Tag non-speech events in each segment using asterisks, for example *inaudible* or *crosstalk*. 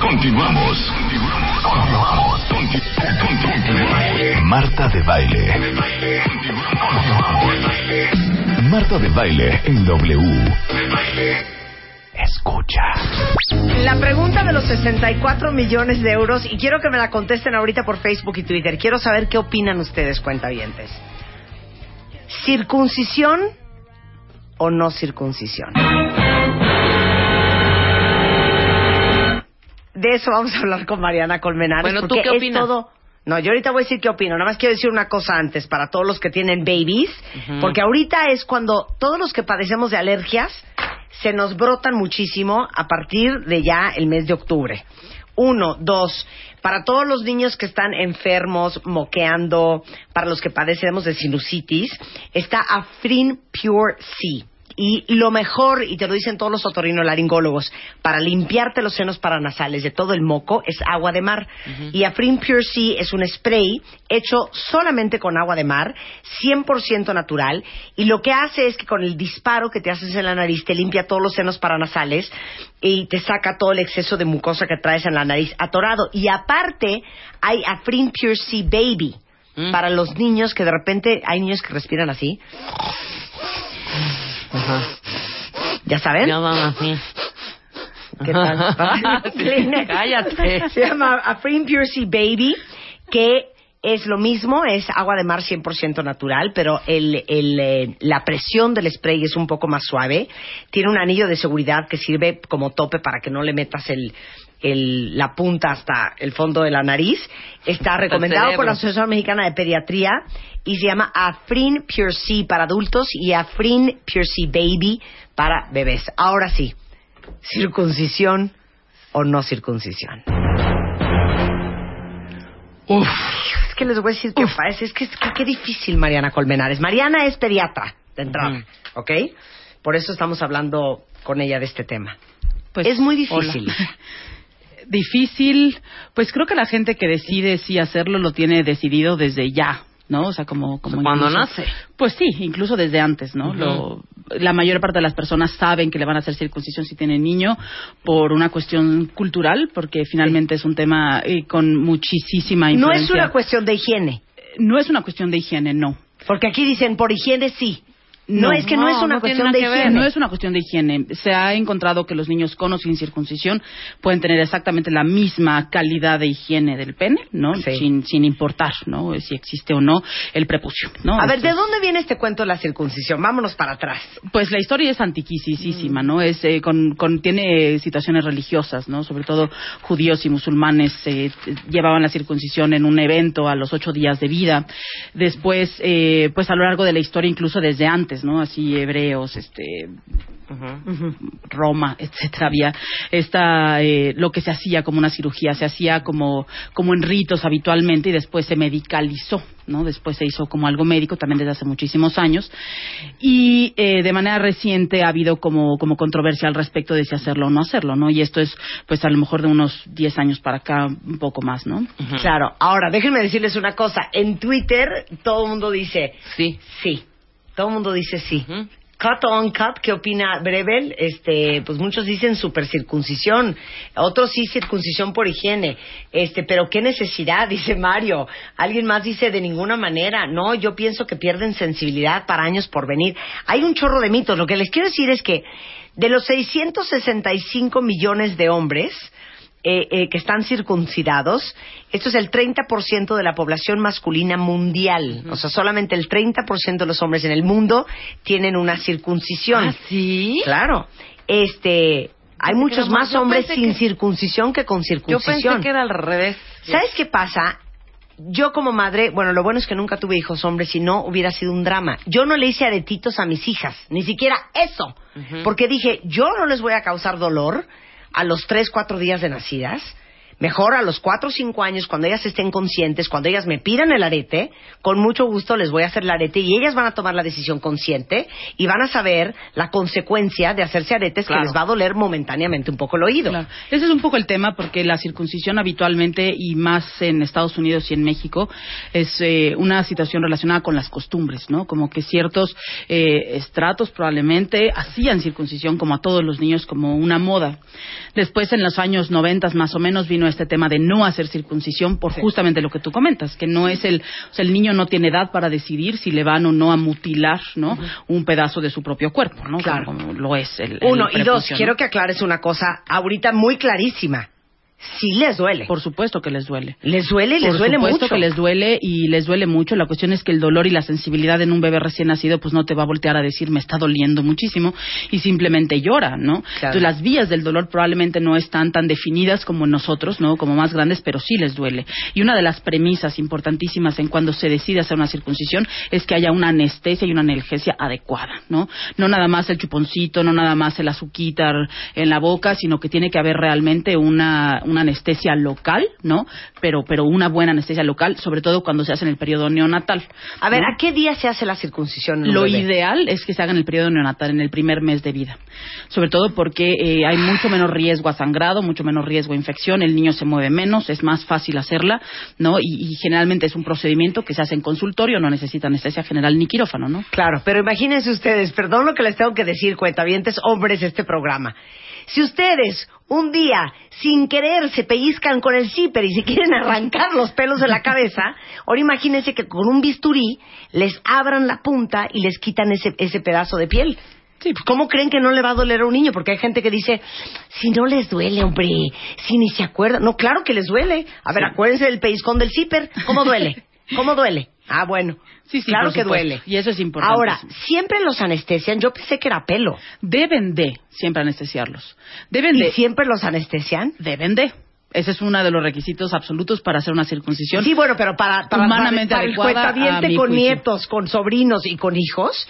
Continuamos. Continuamos. Marta de baile. Marta de baile en W. Escucha. La pregunta de los 64 millones de euros, y quiero que me la contesten ahorita por Facebook y Twitter. Quiero saber qué opinan ustedes, cuentavientes. ¿Circuncisión o no circuncisión? De eso vamos a hablar con Mariana Colmenares. Bueno, ¿tú qué es opinas? todo- No, yo ahorita voy a decir qué opino. Nada más quiero decir una cosa antes para todos los que tienen babies, porque ahorita es cuando todos los que padecemos de alergias se nos brotan muchísimo a partir de ya el mes de octubre. Uno, dos, para todos los niños que están enfermos, moqueando, para los que padecemos de sinusitis, está Afrin Pure C. Y lo mejor, y te lo dicen todos los otorrinolaringólogos, para limpiarte los senos paranasales de todo el moco es agua de mar. Y Afrin Pure C es un spray hecho solamente con agua de mar, 100% natural, y lo que hace es que con el disparo que te haces en la nariz te limpia todos los senos paranasales y te saca todo el exceso de mucosa que traes en la nariz atorado. Y aparte, hay Afrin Pure C Baby. Mm. Para los niños que de repente hay niños que respiran así. ¿Ya saben? Ya van así. ¿Qué tal? *laughs* Sí, cállate. Se llama Afrin Pure Sea Baby, que es lo mismo, es agua de mar 100% natural, pero el, el, eh, la presión del spray es un poco más suave. Tiene un anillo de seguridad que sirve como tope para que no le metas el, el- la punta hasta el fondo de la nariz. Está recomendado por la. Asociación Mexicana de Pediatría y se llama Afrin Pure Sea para adultos y Afrin Pure Sea Baby para bebés. Ahora sí, circuncisión o no circuncisión. Uf. Es que les voy a decir pasa. Es que es que qué difícil, Mariana Colmenares. Mariana es pediatra de entrada, Ujú. ¿ok? Por eso estamos hablando con ella de este tema. Pues, es muy difícil. hola. *laughs* difícil, pues creo que la gente que decide sí hacerlo lo tiene decidido desde ya, ¿no? O sea, como, como Cuando incluso- nace. Pues sí, incluso desde antes, ¿no? Lo- la mayor parte de las personas saben que le van a hacer circuncisión si tienen niño por una cuestión cultural, porque finalmente es un tema eh, con muchísima No influencia. es una cuestión de higiene. No es una cuestión de higiene, no. Porque aquí dicen por higiene sí. No, es que no, no, es una no cuestión de higiene. No es una cuestión de higiene. Se ha encontrado que los niños con o sin circuncisión pueden tener exactamente la misma calidad de higiene del pene, ¿no? Sí. Sin, sin importar, ¿no? Si existe o no el prepucio, ¿no? A ver, ¿de dónde viene este cuento de la circuncisión? Vámonos para atrás. Pues la historia es antiquísima, ¿no? Es, eh, con, con- tiene situaciones religiosas, ¿no? Sobre todo judíos y musulmanes eh, llevaban la circuncisión en un evento a los ocho días de vida. Después, eh, pues a lo largo de la historia, incluso desde antes, ¿no? Así hebreos, este, Roma, etcétera, había esta, eh, lo que se hacía como una cirugía, se hacía como, como en ritos habitualmente y después se medicalizó, ¿no? Después se hizo como algo médico también desde hace muchísimos años y eh, de manera reciente ha habido como, como controversia al respecto de si hacerlo o no hacerlo, ¿no? Y esto es, pues a lo mejor de unos 10 años para acá, un poco más, ¿no? Claro. Ahora, déjenme decirles una cosa. En Twitter todo el mundo dice Sí. sí. Todo el mundo dice sí. Cut on cut, ¿qué opina Brevel? Este, pues muchos dicen super circuncisión, otros sí circuncisión por higiene. Este, pero qué necesidad, *laughs* dice Mario. Alguien más dice de ninguna manera. No, yo pienso que pierden sensibilidad para años por venir. Hay un chorro de mitos. Lo que les quiero decir es que de los 665 millones de hombres eh, eh, que están circuncidados, esto es el 30% de la población masculina mundial. O sea, solamente el 30% de los hombres en el mundo tienen una circuncisión. ¿Ah, sí? Claro. Este, hay muchos más- más yo hombres sin que- circuncisión que con Yo circuncisión. pensé que era al revés. ¿Sabes qué pasa? Yo como madre, bueno, lo bueno es que nunca tuve hijos hombres, si no hubiera sido un drama. Yo no le hice aretitos a mis hijas, ni siquiera eso, porque dije, yo no les voy a causar dolor a los 3, 4 días de nacidas. Mejor a los 4 o 5 años, cuando ellas estén conscientes, cuando ellas me pidan el arete, con mucho gusto les voy a hacer el arete y ellas van a tomar la decisión consciente y van a saber la consecuencia de hacerse aretes Claro. que les va a doler momentáneamente un poco el oído. Claro. Ese es un poco el tema porque la circuncisión habitualmente y más en Estados Unidos y en México es eh, una situación relacionada con las costumbres, ¿no? Como que ciertos eh, estratos probablemente hacían circuncisión como a todos los niños como una moda. Después en los años 90 más o menos vino este tema de no hacer circuncisión por justamente lo que tú comentas, que no es el, o sea, el niño no tiene edad para decidir si le van o no a mutilar, ¿no? Un pedazo de su propio cuerpo, ¿no? Claro. Como, como lo es el, el Uno, y dos, quiero que aclares una cosa ahorita muy clarísima. Sí les duele. Por supuesto que les duele. les duele y les Por duele supuesto mucho. que les duele y les duele mucho. La cuestión es que el dolor y la sensibilidad en un bebé recién nacido pues no te va a voltear a decir me está doliendo muchísimo y simplemente llora, ¿no? Claro. Entonces las vías del dolor probablemente no están tan definidas como en nosotros, ¿no? Como más grandes, pero sí les duele. Y una de las premisas importantísimas en cuando se decide hacer una circuncisión es que haya una anestesia y una analgesia adecuada, ¿no? No nada más el chuponcito, no nada más el azuquitar en la boca, sino que tiene que haber realmente una, una anestesia local, ¿no? Pero, pero una buena anestesia local, sobre todo cuando se hace en el periodo neonatal. A ver, ¿no? ¿a qué día se hace la circuncisión? en Lo bebé? ideal es que se haga en el periodo neonatal, en el primer mes de vida. Sobre todo porque eh, hay mucho menos riesgo a sangrado, mucho menos riesgo a infección, el niño se mueve menos, es más fácil hacerla, ¿no? Y, y generalmente es un procedimiento que se hace en consultorio, no necesita anestesia general ni quirófano, ¿no? Claro, pero imagínense ustedes, perdón lo que les tengo que decir, cuentavientes, hombres este programa. Si ustedes un día, sin querer, se pellizcan con el zipper y se quieren *laughs* arrancar los pelos de la cabeza, ahora imagínense que con un bisturí les abran la punta y les quitan ese, ese pedazo de piel. ¿Cómo creen que no le va a doler a un niño? Porque hay gente que dice, si no les duele, hombre, si ni se acuerdan. No, claro que les duele. A ver, acuérdense del pellizcón del zipper. ¿Cómo duele? *laughs* ¿Cómo duele? Ah, bueno. Sí, sí, claro que duele. Y eso es importante. Ahora, siempre los anestesian. Yo pensé que era pelo. Deben de siempre anestesiarlos. Deben ¿Y de. siempre los anestesian? Deben de. Ese es uno de los requisitos absolutos para hacer una circuncisión. Sí, bueno, pero para, para, Humanamente para el adecuada a cuentaviente mi con juicio. nietos, con sobrinos y con hijos,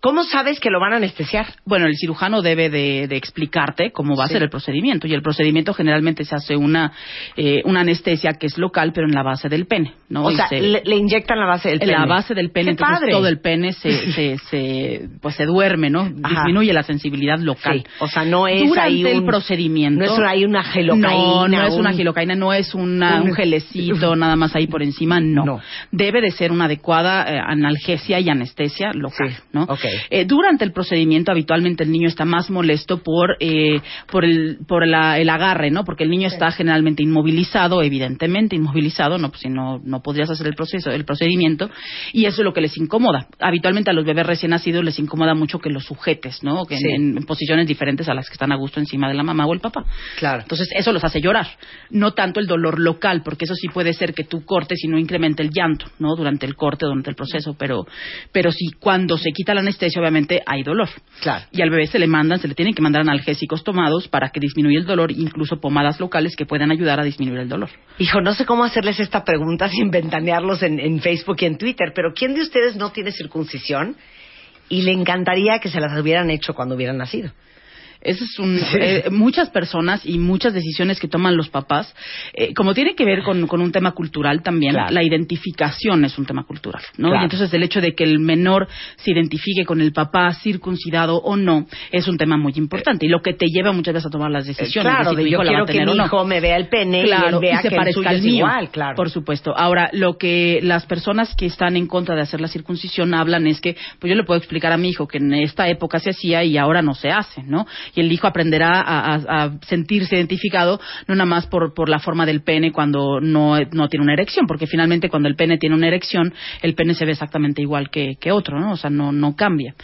¿cómo sabes que lo van a anestesiar? Bueno, el cirujano debe de, de explicarte cómo va a ser el procedimiento y el procedimiento generalmente se hace una eh, una anestesia que es local pero en la base del pene, ¿no? O Y sea, se- le, le inyectan la base del en pene. la base del pene, ¡Qué entonces padre! todo el pene se, *laughs* se, se- pues se duerme, ¿no? Ajá. Disminuye la sensibilidad local. Sí, o sea, no es Durante ahí el un- procedimiento. no es ahí una gelocaína, No, no es una un- gelocaína, no es una- un- un gelecito *laughs* nada más ahí por encima, no. No. Debe de ser una adecuada eh, analgesia y anestesia local, Sí, ¿no? ok. Eh, durante el procedimiento habitualmente el niño está más molesto por eh, por el por la- el agarre, ¿no? Porque el niño está generalmente inmovilizado, evidentemente inmovilizado, no pues si no no podrías hacer el proceso, el procedimiento y eso es lo que les incomoda. Habitualmente a los bebés recién nacidos les incomoda mucho que los sujetes, ¿no? Que en- Sí. en, en posiciones diferentes a las que están a gusto encima de la mamá o el papá. Claro. Entonces, eso los hace llorar. No tanto el dolor local, porque eso sí puede ser que tú cortes y no incremente el llanto, ¿no? Durante el corte, durante el proceso, pero, pero sí, cuando se quita la anestesia, obviamente hay dolor. Claro. Y al bebé se le mandan, se le tienen que mandar analgésicos tomados para que disminuya el dolor, incluso pomadas locales que puedan ayudar a disminuir el dolor. Hijo, no sé cómo hacerles esta pregunta sin ventanearlos en, en Facebook y en Twitter, pero ¿quién de ustedes no tiene circuncisión y le encantaría que se las hubieran hecho cuando hubieran nacido? Eso es un, eh, muchas personas y muchas decisiones que toman los papás, eh, como tiene que ver con, con un tema cultural también, Claro. la identificación es un tema cultural, ¿no? Claro. Y entonces el hecho de que el menor se identifique con el papá circuncidado o no es un tema muy importante y lo que te lleva muchas veces a tomar las decisiones. claro, si de yo hijo la va quiero que tener mi no. hijo me vea el pene y él vea y se que el parezca suyo al es mío. igual, claro. Por supuesto. Ahora, lo que las personas que están en contra de hacer la circuncisión hablan es que, pues yo le puedo explicar a mi hijo que en esta época se hacía y ahora no se hace, ¿no? Y el hijo aprenderá a, sentirse identificado no nada más por, por la forma del pene cuando no, no tiene una erección, porque finalmente cuando el pene tiene una erección, el pene se ve exactamente igual que, que otro, ¿no? O sea, no, no cambia.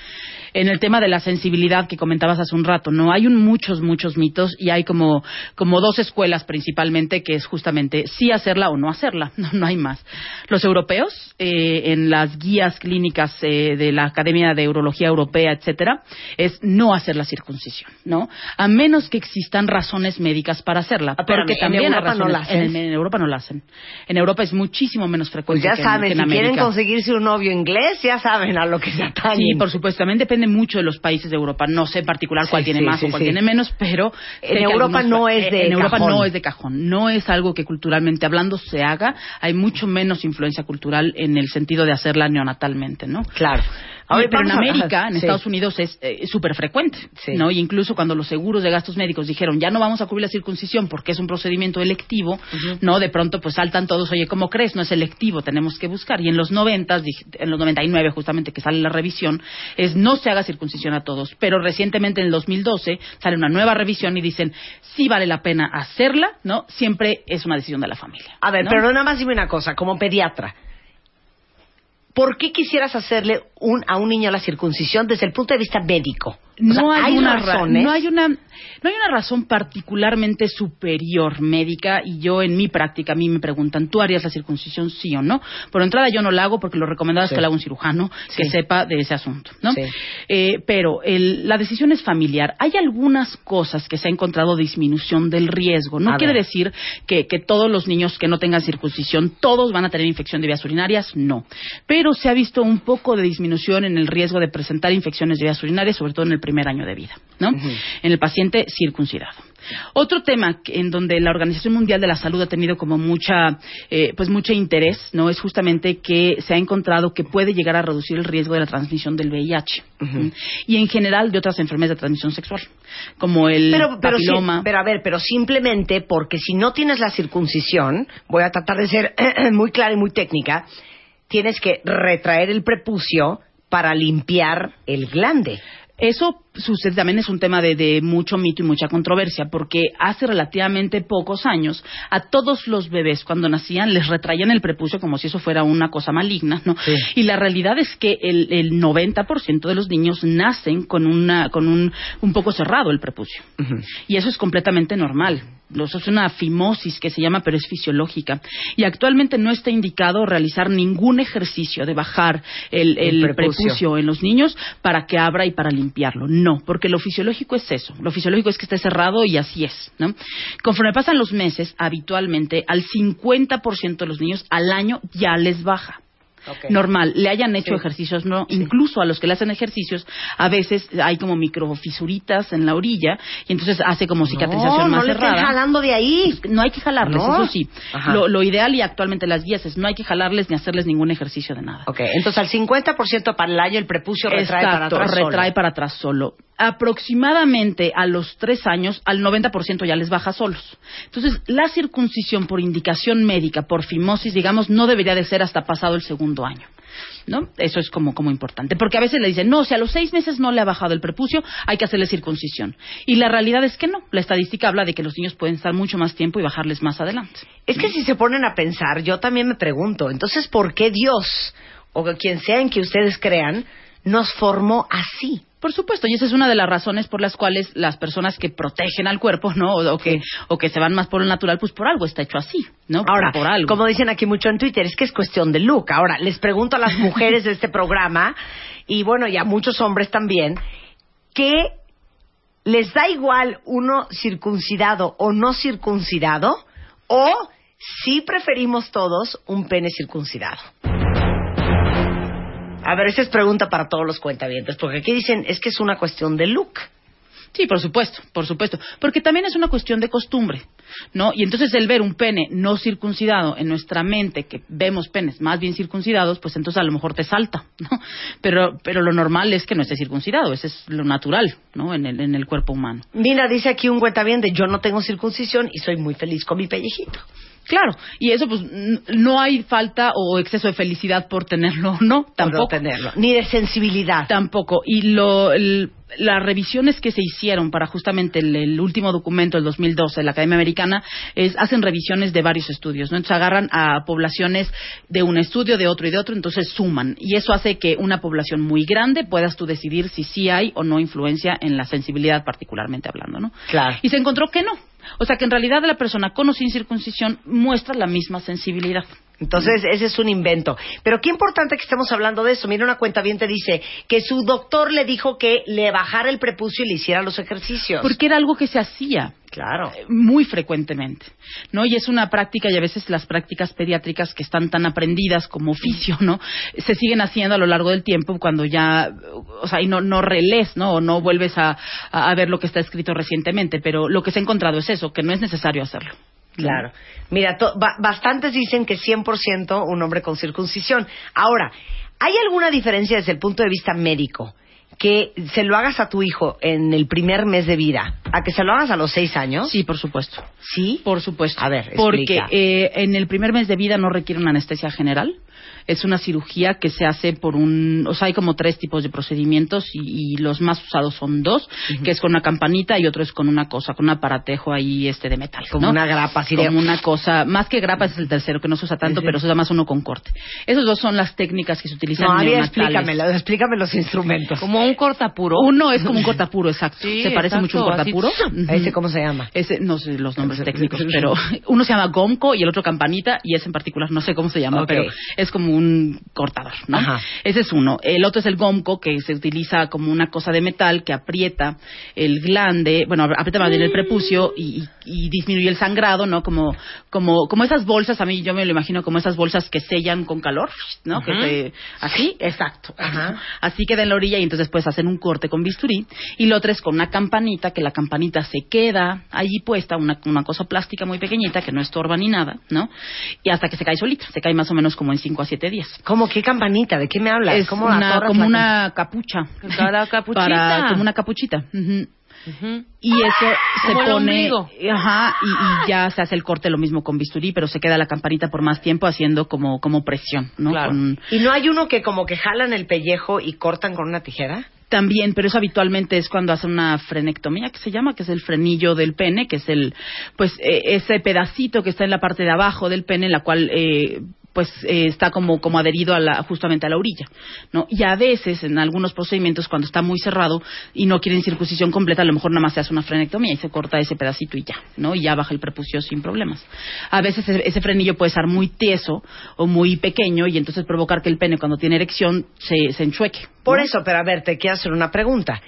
En el tema de la sensibilidad que comentabas hace un rato, no hay un muchos, muchos mitos y hay como, como dos escuelas principalmente que es justamente sí hacerla o no hacerla, *laughs* no, no hay más. Los europeos, eh, en las guías clínicas eh, de la Academia de Urología Europea, etcétera, es no hacer la circuncisión. ¿No? A menos que existan razones médicas para hacerla. Ah, porque ¿en también Europa no razones- la hacen? En, en Europa no la hacen. En Europa es muchísimo menos Pues frecuente ya que en- saben, que si en quieren América. conseguirse un novio inglés, ya saben a lo que se atañen. Sí, por supuesto. También depende mucho de los países de Europa. No sé en particular cuál Sí, tiene sí, más sí, o cuál tiene menos, pero En que Europa algunos- no es de en Europa cajón. no es de cajón. No es algo que culturalmente hablando se haga. Hay mucho menos influencia cultural en el sentido de hacerla neonatalmente, ¿no? Claro. Ahora, pero en a- América, en Sí. Estados Unidos, es eh, súper frecuente, Sí. ¿no? Y incluso cuando los seguros de gastos médicos dijeron, ya no vamos a cubrir la circuncisión porque es un procedimiento electivo, ¿no? De pronto, pues saltan todos, oye, ¿cómo crees? No es electivo, tenemos que buscar. Y en los 90, en los 99 justamente que sale la revisión, es no se haga circuncisión a todos. Pero recientemente, en el 2012, sale una nueva revisión y dicen, sí vale la pena hacerla, ¿no? Siempre es una decisión de la familia. A ver, ¿no? pero nada más dime una cosa, como pediatra. ¿Por qué quisieras hacerle un, a un niño la circuncisión desde el punto de vista médico? O no sea, hay, una razones? no hay una no hay una razón particularmente superior médica y yo en mi práctica a mí me preguntan tú harías la circuncisión sí o no por entrada yo no la hago porque lo recomendado Sí. es que la haga un cirujano que sepa de ese asunto no Sí. Eh, pero el- la decisión es familiar hay algunas cosas que se ha encontrado disminución del riesgo no A quiere ver. decir que, que todos los niños que no tengan circuncisión todos van a tener infección de vías urinarias no pero se ha visto un poco de disminución en el riesgo de presentar infecciones de vías urinarias sobre todo en el primer año de vida ¿no? en el paciente circuncidado. Otro tema en donde la Organización Mundial de la Salud ha tenido como mucha, eh, pues mucho interés, no, es justamente que se ha encontrado que puede llegar a reducir el riesgo de la transmisión del VIH y en general de otras enfermedades de transmisión sexual, como el Pero, pero a ver, pero simplemente porque si no tienes la circuncisión, voy a tratar de ser *clears throat* muy clara y muy técnica, tienes que retraer el prepucio para limpiar el glande. Eso sucede también es un tema de, de mucho mito y mucha controversia, porque hace relativamente pocos años a todos los bebés cuando nacían les retraían el prepucio como si eso fuera una cosa maligna, ¿no? Sí. Y la realidad es que el, el 90% de los niños nacen con una con un un poco cerrado el prepucio. Y eso es completamente normal. Es una fimosis que se llama, pero es fisiológica. Y actualmente no está indicado realizar ningún ejercicio de bajar el, El el prepucio. prepucio en los niños para que abra y para limpiarlo. No, porque lo fisiológico es eso. Lo fisiológico es que esté cerrado y así es. ¿no? Conforme pasan los meses, habitualmente al 50% de los niños al año ya les baja. Ok. Normal, le hayan hecho Sí. ejercicios, no, incluso a los que le hacen ejercicios, a veces hay como microfisuritas en la orilla y entonces hace como cicatrización no, más no cerrada. jalando de ahí. No hay que jalarles, No. eso sí. Lo, lo ideal y actualmente las guías es no hay que jalarles ni hacerles ningún ejercicio de nada. Ok, entonces al 50% para el año el prepucio retrae para Exacto, atrás solo. retrae para atrás solo. Aproximadamente a los tres años, al 90% ya les baja solos. Entonces, la circuncisión por indicación médica, por fimosis, digamos, no debería de ser hasta pasado el segundo año. ¿No? Eso es como, como importante. Porque a veces le dicen, no, si a los seis meses no le ha bajado el prepucio, hay que hacerle circuncisión. Y la realidad es que no. La estadística habla de que los niños pueden estar mucho más tiempo y bajarles más adelante. Es que si se ponen a pensar, yo también me pregunto, entonces, ¿por qué Dios, o quien sea en que ustedes crean, nos formó así? Por supuesto, y esa es una de las razones por las cuales las personas que protegen al cuerpo, ¿no? O, o que, o que se van más por lo natural, pues por algo está hecho así, ¿no? Ahora, por algo. como dicen aquí mucho en Twitter, es que es cuestión de look. Ahora, les pregunto a las mujeres de este programa, y bueno, y a muchos hombres también, que les da igual uno circuncidado o no circuncidado, o si preferimos todos un pene circuncidado. A ver, esa es pregunta para todos los cuentavientes, porque aquí dicen es que es una cuestión de look. Sí, por supuesto, por supuesto. Porque también es una cuestión de costumbre, ¿no? Y entonces el ver un pene no circuncidado en nuestra mente, que vemos penes más bien circuncidados, pues entonces a lo mejor te salta, *laughs* ¿no? Pero, pero lo normal es que no esté circuncidado, ese es lo natural, ¿no? En el, en el cuerpo humano. Mira, dice aquí un cuentaviente, yo no tengo circuncisión y soy muy feliz con mi pellejito. Claro, y eso pues no hay falta o exceso de felicidad por tenerlo, *laughs* no, Por no tampoco. tenerlo. Ni de sensibilidad. Tampoco. Y lo, el- las revisiones que se hicieron para justamente el, el último documento del 2012 de la Academia Americana es hacen revisiones de varios estudios, ¿no? Entonces agarran a poblaciones de un estudio, de otro y de otro, entonces suman. Y eso hace que una población muy grande puedas tú decidir si sí hay o no influencia en la sensibilidad particularmente hablando, ¿no? Claro. Y se encontró que no. O sea que en realidad la persona con o sin circuncisión muestra la misma sensibilidad. Entonces, ese es un invento. Pero qué importante que estemos hablando de eso. Mira, una cuenta bien te dice que su doctor le dijo que le bajara el prepucio y le hiciera los ejercicios. Porque era algo que se hacía. Claro. muy frecuentemente, ¿no? Y es una práctica y a veces las prácticas pediátricas que están tan aprendidas como oficio, ¿no? Se siguen haciendo a lo largo del tiempo cuando ya, o sea, y no, no relés, ¿no? O no vuelves a, a ver lo que está escrito recientemente, pero lo que se ha encontrado es eso, que no es necesario hacerlo. Claro. Mira, to- ba- bastantes dicen que 100% un hombre con circuncisión. Ahora, ¿hay alguna diferencia desde el punto de vista médico que se lo hagas a tu hijo en el primer mes de vida a que se lo hagas a los seis años? Sí, por supuesto. ¿Sí? Por supuesto. A ver, Porque explica. eh, en el primer mes de vida no requiere una anestesia general. Es una cirugía que se hace por un... O sea, hay como tres tipos de procedimientos y, y los más usados son dos, que es con una campanita y otro es con una cosa, con un aparatejo ahí este de metal. Como ¿no? una grapa, así de- Como una cosa... Más que grapa es el tercero, que no se usa tanto, pero se usa más uno con corte. Esos dos son las técnicas que se utilizan No, a ver, neonatales. explícame, explícame los instrumentos. Como un cortapuro. Uno es como un cortapuro, exacto. Sí, se parece exacto, mucho a un cortapuro. ¿A ese cómo se llama? Ese, no sé los nombres técnicos, *laughs* pero uno se llama Gomco y el otro Campanita y ese en particular no sé cómo se llama, pero es como un cortador, ¿no? Ajá. Ese es uno. El otro es el Gomco que se utiliza como una cosa de metal que aprieta el glande, bueno, aprieta más bien el prepucio y, y- y disminuye el sangrado, ¿no? Como, como, como esas bolsas, a mí yo me lo imagino como esas bolsas que sellan con calor, ¿no? Que se, así, exacto. Ajá. Así queda en la orilla y entonces después hacen un corte con bisturí. Y lo otro es con una campanita, que la campanita se queda allí puesta, una, una cosa plástica muy pequeñita que no estorba ni nada, ¿no? Y hasta que se cae solita, se cae más o menos como en 5 a 7 días. ¿Cómo? ¿Qué campanita? ¿De qué me hablas? Es ¿Cómo una, atorras como la una capucha. Cada capuchita. Para, como una capuchita. Ujú. Ujú. Y eso se pone, ajá, y, y ya se hace el corte lo mismo con bisturí, pero se queda la campanita por más tiempo haciendo como, como presión, ¿no? Claro. Con- ¿Y no hay uno que como que jalan el pellejo y cortan con una tijera? También, pero eso habitualmente es cuando hacen una frenectomía, que se llama, que es el frenillo del pene, que es el, pues, eh, ese pedacito que está en la parte de abajo del pene, en la cual, eh, pues, eh, está como, como adherido a la, justamente a la orilla, ¿no? Y a veces, en algunos procedimientos, cuando está muy cerrado y no quieren circuncisión completa, a lo mejor nada más se hace una frenectomía y se corta ese pedacito y ya, ¿no? Y ya baja el prepucio sin problemas. A veces ese, frenillo puede estar muy tieso o muy pequeño y entonces provocar que el pene, cuando tiene erección, se, se enchueque. Por eso, pero a ver, te quiero hacer una pregunta.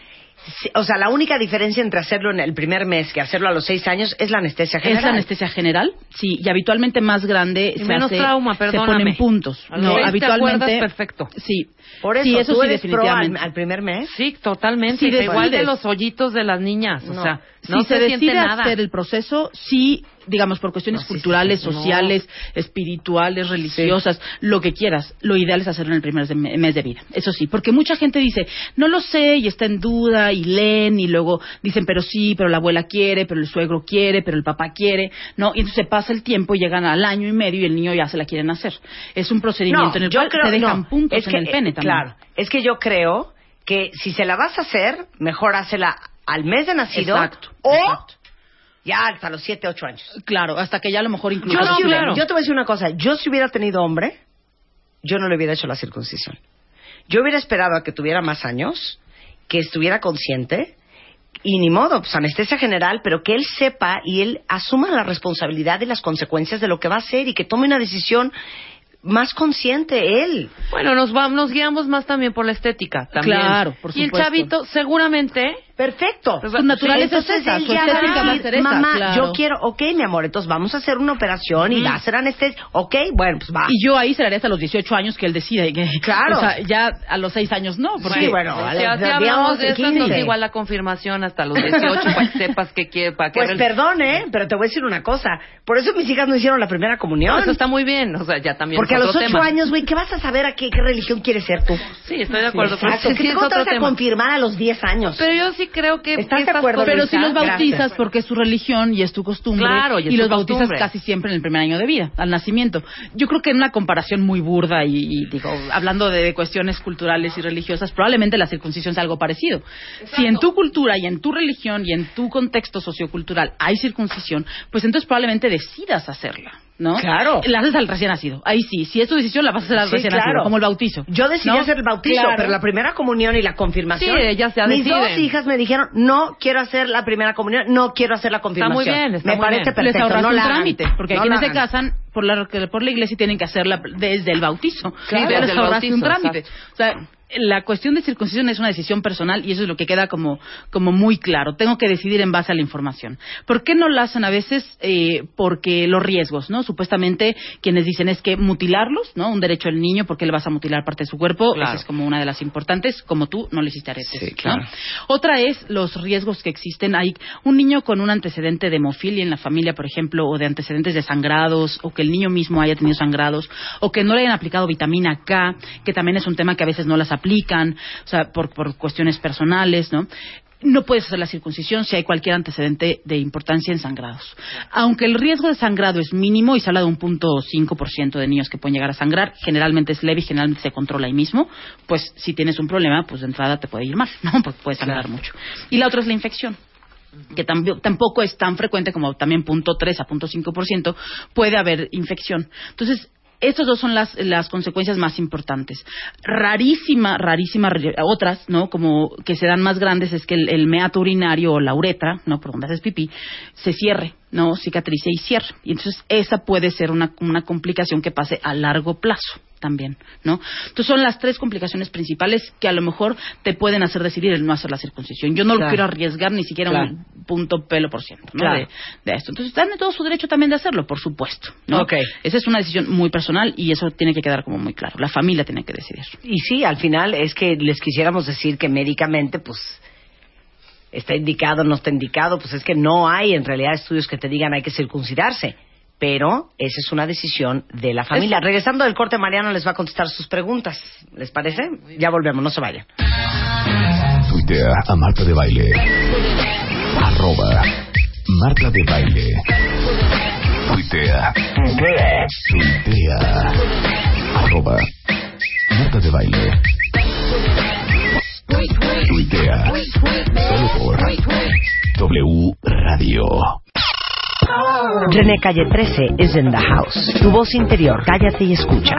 Sí, O sea, la única diferencia entre hacerlo en el primer mes que hacerlo a los seis años es la anestesia general. Es la anestesia general, sí, y habitualmente más grande Y se menos hace- trauma, se perdóname. ponen puntos. No, te habitualmente perfecto. Sí. Por eso, sí, eso ¿tú sí eres pro al, definitivamente. al primer mes? Sí, totalmente. Sí, Igual de los hoyitos de las niñas. O No. sea, no si se, se, decide nada. hacer el proceso, sí, digamos, por cuestiones No, culturales, sí, sí. sociales, espirituales, religiosas, lo que quieras, lo ideal es hacerlo en el primer mes de vida. Eso sí, porque mucha gente dice, no lo sé, y está en duda, y leen, y luego dicen, pero sí, pero la abuela quiere, pero el suegro quiere, pero el papá quiere, ¿no? Y entonces pasa el tiempo y llegan al año y medio y el niño ya se la quieren hacer. Es un procedimiento en el yo cual creo- se dejan puntos es en que, el pene también. Claro, es que yo creo que si se la vas a hacer, mejor hácela al mes de nacido Exacto, o exacto. Ya hasta los siete, ocho años. Claro, hasta que ya a lo mejor incluso... Yo, no, claro. yo te voy a decir una cosa, yo si hubiera tenido hombre, yo no le hubiera hecho la circuncisión. Yo hubiera esperado a que tuviera más años, que estuviera consciente, y ni modo, pues anestesia general, pero que él sepa y él asuma la responsabilidad y las consecuencias de lo que va a hacer y que tome una decisión más consciente él. Bueno, nos, vamos, nos guiamos más también por la estética. También. Claro, por Y el supuesto. chavito seguramente... Perfecto. Pues, Su naturaleza Entonces es esa, él su ya estética va a ser esa, mamá, claro. yo quiero, ok, mi amor, entonces vamos a hacer una operación y va a ser anestesia, ok, bueno, pues va. Y yo ahí se la haría hasta los 18 años que él decida. Y que, *laughs* Claro. O sea, ya a los 6 años no. Porque, Sí, bueno, Si a los- hablamos digamos, de eso, 15. entonces igual la confirmación hasta los 18 para que *laughs* sepas que quiere, para que Pues perdón, ¿eh? Pero te voy a decir una cosa. Por eso mis hijas no hicieron la primera comunión. No, eso está muy bien, o sea, ya también Porque es a los otro ocho tema. años, güey, ¿qué vas a saber a qué, qué religión quieres ser tú? Sí, estoy de acuerdo, pero Exacto. sí, ¿Qué- sí es ¿Cómo te vas a confirmar a los diez años? Pero yo sí creo que ¿Estás de acuerdo, Pero si los Gracias. bautizas porque es tu religión y es tu costumbre. Claro, y es los bautizas costumbre. casi siempre en el primer año de vida, al nacimiento. Yo creo que en una comparación muy burda y, y, digo, hablando de, cuestiones culturales y religiosas, probablemente la circuncisión sea algo parecido. Si en tu cultura y en tu religión y en tu contexto sociocultural hay circuncisión, pues entonces probablemente decidas hacerla. ¿No? Claro. La haces al recién nacido. Ahí sí. Si es tu decisión, la vas a hacer al Sí, recién claro. nacido, como el bautizo. Yo decidí ¿no? hacer el bautizo, Claro. pero la primera comunión y la confirmación. Sí, ya Mis deciden. dos hijas me dijeron, no quiero hacer la primera comunión, no quiero hacer la confirmación. muy bien, está me muy parece bien. perfecto. les ahorras no un la trámite, porque hay quienes se casan por la, por la iglesia y tienen que hacerla desde el bautizo. Claro, Ya desde les el ahorraste un trámite. O sea, la cuestión de circuncisión es una decisión personal y eso es lo que queda como, como muy claro. Tengo que decidir en base a la información. ¿Por qué no lo hacen a veces? Eh, porque los riesgos, ¿no? Supuestamente quienes dicen es que mutilarlos, ¿no? Un derecho del niño, ¿por qué le vas a mutilar parte de su cuerpo? Claro. Esa es como una de las importantes, como tú no le hiciste aretes. Sí, ¿no? claro. Otra es los riesgos que existen. Hay un niño con un antecedente de hemofilia en la familia, por ejemplo, o de antecedentes de sangrados, o que el niño mismo haya tenido sangrados, o que no le hayan aplicado vitamina K, que también es un tema que a veces no las aplican, o sea, por, por cuestiones personales, ¿no? No puedes hacer la circuncisión si hay cualquier antecedente de importancia en sangrados. Aunque el riesgo de sangrado es mínimo y se habla de un punto 5% de niños que pueden llegar a sangrar, generalmente es leve y generalmente se controla ahí mismo, pues si tienes un problema, pues de entrada te puede ir mal, *laughs* ¿no? Porque puedes sangrar mucho. Y la otra es la infección que tampoco es tan frecuente como también punto 3 a punto 5%, puede haber infección. Entonces, estas dos son las, las consecuencias más importantes. Rarísima, rarísima, otras, ¿no? Como que se dan más grandes es que el, el meato urinario o la uretra, ¿no? Por donde haces pipí, se cierre, ¿no? Cicatrice y cierre. Y entonces esa puede ser una, una complicación que pase a largo plazo también, ¿no? Entonces son las tres complicaciones principales que a lo mejor te pueden hacer decidir el no hacer la circuncisión. Yo no lo quiero arriesgar ni siquiera Claro. un punto pelo por ciento, ¿no? Claro. De, de esto. Entonces están en todo su derecho también de hacerlo, por supuesto, ¿no? Ok. Esa es una decisión muy personal y eso tiene que quedar como muy claro. La familia tiene que decidir. Y sí, al final es que les quisiéramos decir que médicamente, pues, está indicado, no está indicado, pues es que no hay en realidad estudios que te digan hay que circuncidarse. Pero esa es una decisión de la familia. Regresando del corte, Mariano les va a contestar sus preguntas. ¿Les parece? Ya volvemos, no se vayan. Tuitea a Marta de Baile. Arroba Marta de Baile. Tuitea. Tuitea. Arroba Marta de Baile. Tuitea. Solo por W Radio. René Calle 13 is in the house. Tu voz interior, cállate y escucha.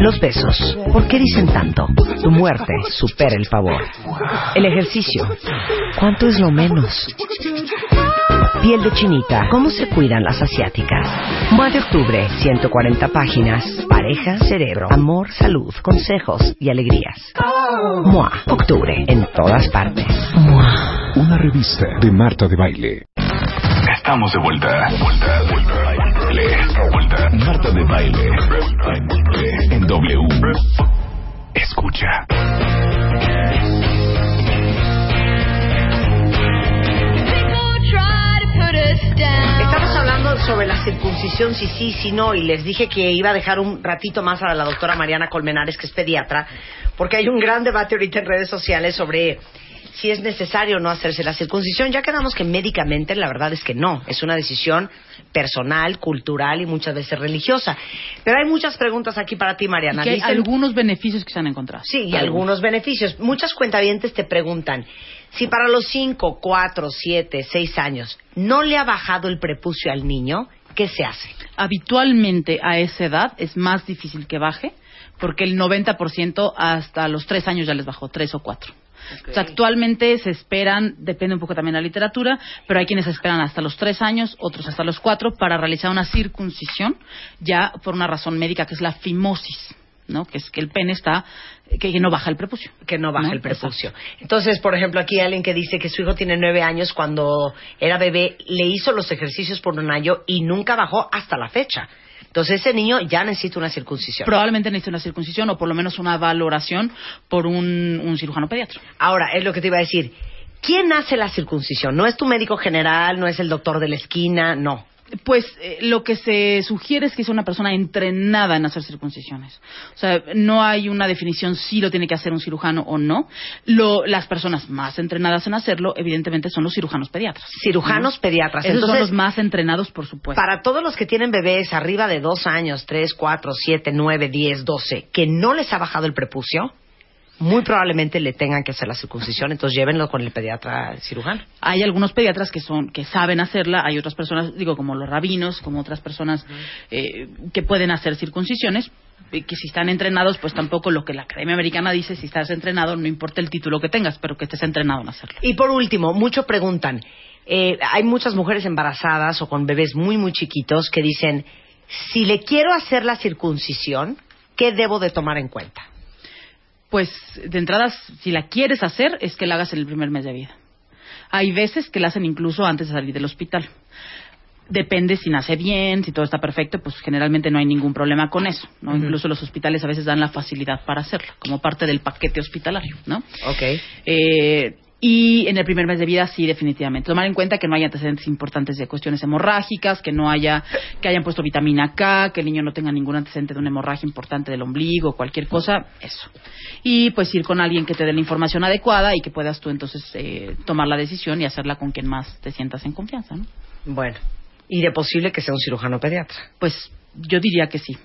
Los besos, ¿por qué dicen tanto? Tu muerte supera el favor. El ejercicio, ¿cuánto es lo menos? Piel de chinita, ¿cómo se cuidan las asiáticas? Mua de octubre, 140 páginas. Pareja, cerebro, amor, salud, consejos y alegrías. Mua, octubre, en todas partes. Mua. Una revista de Marta de Baile. Estamos de vuelta. Vuelta, vuelta. Baile. Vuelta. Marta de Baile. En W. Escucha. Estamos hablando sobre la circuncisión, si sí, si no, y les dije que iba a dejar un ratito más a la doctora Mariana Colmenares, que es pediatra, porque hay un gran debate ahorita en redes sociales sobre si es necesario o no hacerse la circuncisión. Ya quedamos que médicamente la verdad es que no, es una decisión personal, cultural y muchas veces religiosa. Pero hay muchas preguntas aquí para ti, Mariana. Y que hay Dicen- algunos beneficios que se han encontrado. Sí, y algunos beneficios. Muchas cuentavientes te preguntan si para los 5, 4, 7, 6 años no le ha bajado el prepucio al niño, ¿qué se hace? Habitualmente a esa edad es más difícil que baje porque el 90% hasta los 3 años ya les bajó, 3 o 4. Actualmente se esperan, depende un poco también de la literatura, pero hay quienes esperan hasta los tres años, otros hasta los cuatro, para realizar una circuncisión, ya por una razón médica que es la fimosis, ¿no? Que es que el pene está, que, que no baja el prepucio. Que no baja ¿No? el prepucio. Entonces, por ejemplo, aquí hay alguien que dice que su hijo tiene nueve años, cuando era bebé le hizo los ejercicios por un año y nunca bajó hasta la fecha. Entonces, ese niño ya necesita una circuncisión. Probablemente necesite una circuncisión o por lo menos una valoración por un, un cirujano pediatra. Ahora, es lo que te iba a decir. ¿Quién hace la circuncisión? No es tu médico general, no es el doctor de la esquina, no. Pues eh, lo que se sugiere es que sea una persona entrenada en hacer circuncisiones. O sea, no hay una definición si lo tiene que hacer un cirujano o no. Lo- las personas más entrenadas en hacerlo, evidentemente, son los cirujanos pediatras. Cirujanos pediatras. Esos son los más entrenados, por supuesto. Para todos los que tienen bebés arriba de dos años, tres, cuatro, siete, nueve, diez, doce, que no les ha bajado el prepucio, muy probablemente le tengan que hacer la circuncisión, entonces llévenlo con el pediatra cirujano. Hay algunos pediatras que son que saben hacerla, hay otras personas, digo, como los rabinos, como otras personas eh, que pueden hacer circuncisiones, que si están entrenados, pues tampoco lo que la Academia Americana dice, si estás entrenado, no importa el título que tengas, pero que estés entrenado en hacerlo. Y por último, muchos preguntan, eh, hay muchas mujeres embarazadas o con bebés muy, muy chiquitos que dicen, si le quiero hacer la circuncisión, ¿qué debo de tomar en cuenta? Pues de entrada, si la quieres hacer, es que la hagas en el primer mes de vida. Hay veces que la hacen incluso antes de salir del hospital. Depende si nace bien, si todo está perfecto, pues generalmente no hay ningún problema con eso, ¿no? Incluso los hospitales a veces dan la facilidad para hacerlo, como parte del paquete hospitalario, ¿no? Ok. Eh, y en el primer mes de vida sí, definitivamente. Tomar en cuenta que no haya antecedentes importantes de cuestiones hemorrágicas, que no haya, que hayan puesto vitamina K, que el niño no tenga ningún antecedente de una hemorragia importante del ombligo, cualquier cosa, eso. Y pues ir con alguien que te dé la información adecuada y que puedas tú entonces eh, tomar la decisión y hacerla con quien más te sientas en confianza, ¿no? Bueno, y de posible que sea un cirujano pediatra. Pues yo diría que sí.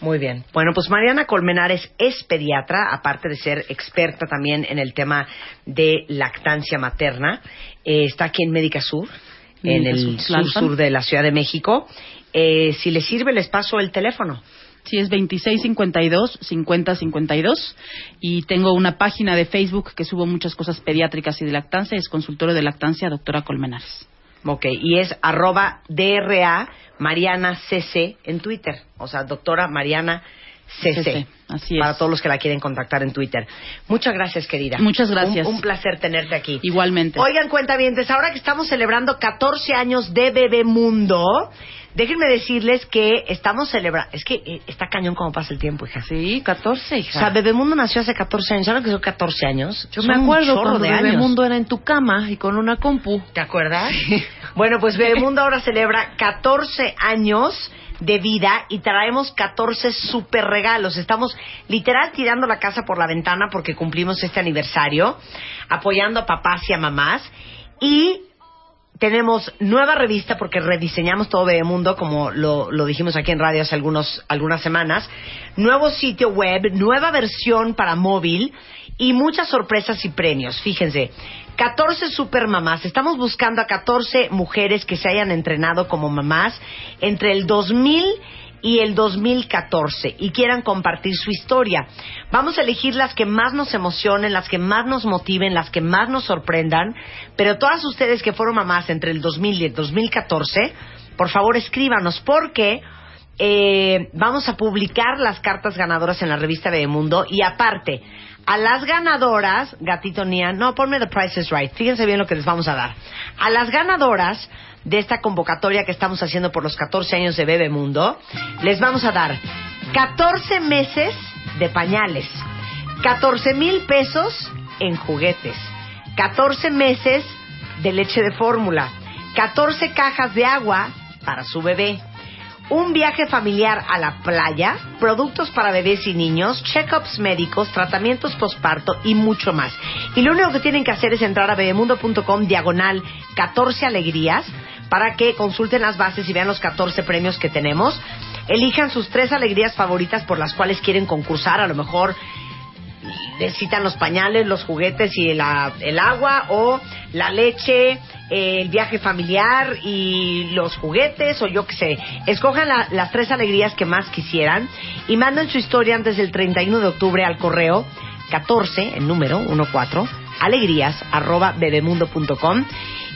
Muy bien. Bueno, pues Mariana Colmenares es pediatra, aparte de ser experta también en el tema de lactancia materna. Eh, está aquí en Médica Sur, en el Sur, sur, de la Ciudad de México. Eh, si le sirve, les paso el teléfono. Sí, es 2652-5052 y tengo una página de Facebook que subo muchas cosas pediátricas y de lactancia, es consultorio de lactancia doctora Colmenares. Ok, y es arroba DRA Mariana CC en Twitter. O sea, doctora Mariana CC. CC, así es. Para todos los que la quieren contactar en Twitter. Muchas gracias, querida. Muchas gracias. Un, un placer tenerte aquí. Igualmente. Oigan, cuentavientes, ahora que estamos celebrando 14 años de Bebemundo, déjenme decirles que estamos celebrando... Es que eh, está cañón como pasa el tiempo, hija. Sí, 14, O hija. sea, Bebemundo nació hace 14 años. ¿Saben que son 14 años? Yo Son me acuerdo cuando de años. Bebemundo era en tu cama y con una compu. ¿Te acuerdas? *laughs* Bueno, pues Bebemundo ahora celebra 14 años de vida y traemos 14 super regalos. Estamos literal tirando la casa por la ventana porque cumplimos este aniversario, apoyando a papás y a mamás. Y tenemos nueva revista porque rediseñamos todo Bebemundo, como lo, lo dijimos aquí en radio hace algunos, algunas semanas. Nuevo sitio web, nueva versión para móvil y muchas sorpresas y premios. Fíjense, 14 super mamás. Estamos buscando a 14 mujeres que se hayan entrenado como mamás entre el 2000 y el 2014 y quieran compartir su historia. Vamos a elegir las que más nos emocionen, las que más nos motiven, las que más nos sorprendan, pero todas ustedes que fueron mamás entre el 2000 y el 2014, por favor escríbanos porque eh, vamos a publicar las cartas ganadoras en la revista Bebemundo y aparte, a las ganadoras, gatito Nia, no, ponme The Price is Right, fíjense bien lo que les vamos a dar. A las ganadoras de esta convocatoria que estamos haciendo por los 14 años de Bebemundo, les vamos a dar 14 meses de pañales, 14 mil pesos en juguetes, 14 meses de leche de fórmula, 14 cajas de agua para su bebé, un viaje familiar a la playa, productos para bebés y niños, check-ups médicos, tratamientos posparto y mucho más. Y lo único que tienen que hacer es entrar a bebemundo.com diagonal 14 alegrías para que consulten las bases y vean los 14 premios que tenemos. Elijan sus tres alegrías favoritas por las cuales quieren concursar. A lo mejor necesitan los pañales, los juguetes y el agua o la leche, eh, el viaje familiar y los juguetes o yo qué sé. Escojan la- las tres alegrías que más quisieran y manden su historia antes del 31 de octubre al correo 14, el número 14, alegrías arroba bebemundo.com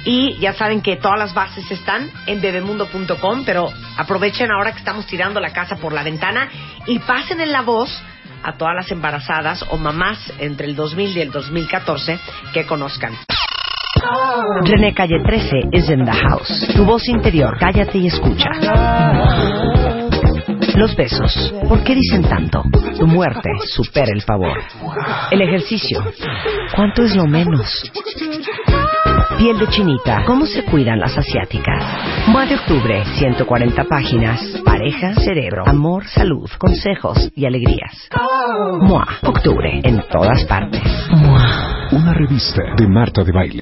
y ya saben que todas las bases están en bebemundo.com, pero aprovechen ahora que estamos tirando la casa por la ventana y pasen en la voz a todas las embarazadas o mamás entre el 2000 y el 2014 que conozcan. René Calle 13 is in the house. Tu voz interior, cállate y escucha. Los besos, ¿por qué dicen tanto? Tu muerte supera el favor. El ejercicio, ¿cuánto es lo menos? Piel de chinita, ¿cómo se cuidan las asiáticas? Mua de octubre, 140 páginas. Pareja, cerebro, amor, salud, consejos y alegrías. Mua, octubre, en todas partes. Mua. Una revista de Marta de Baile.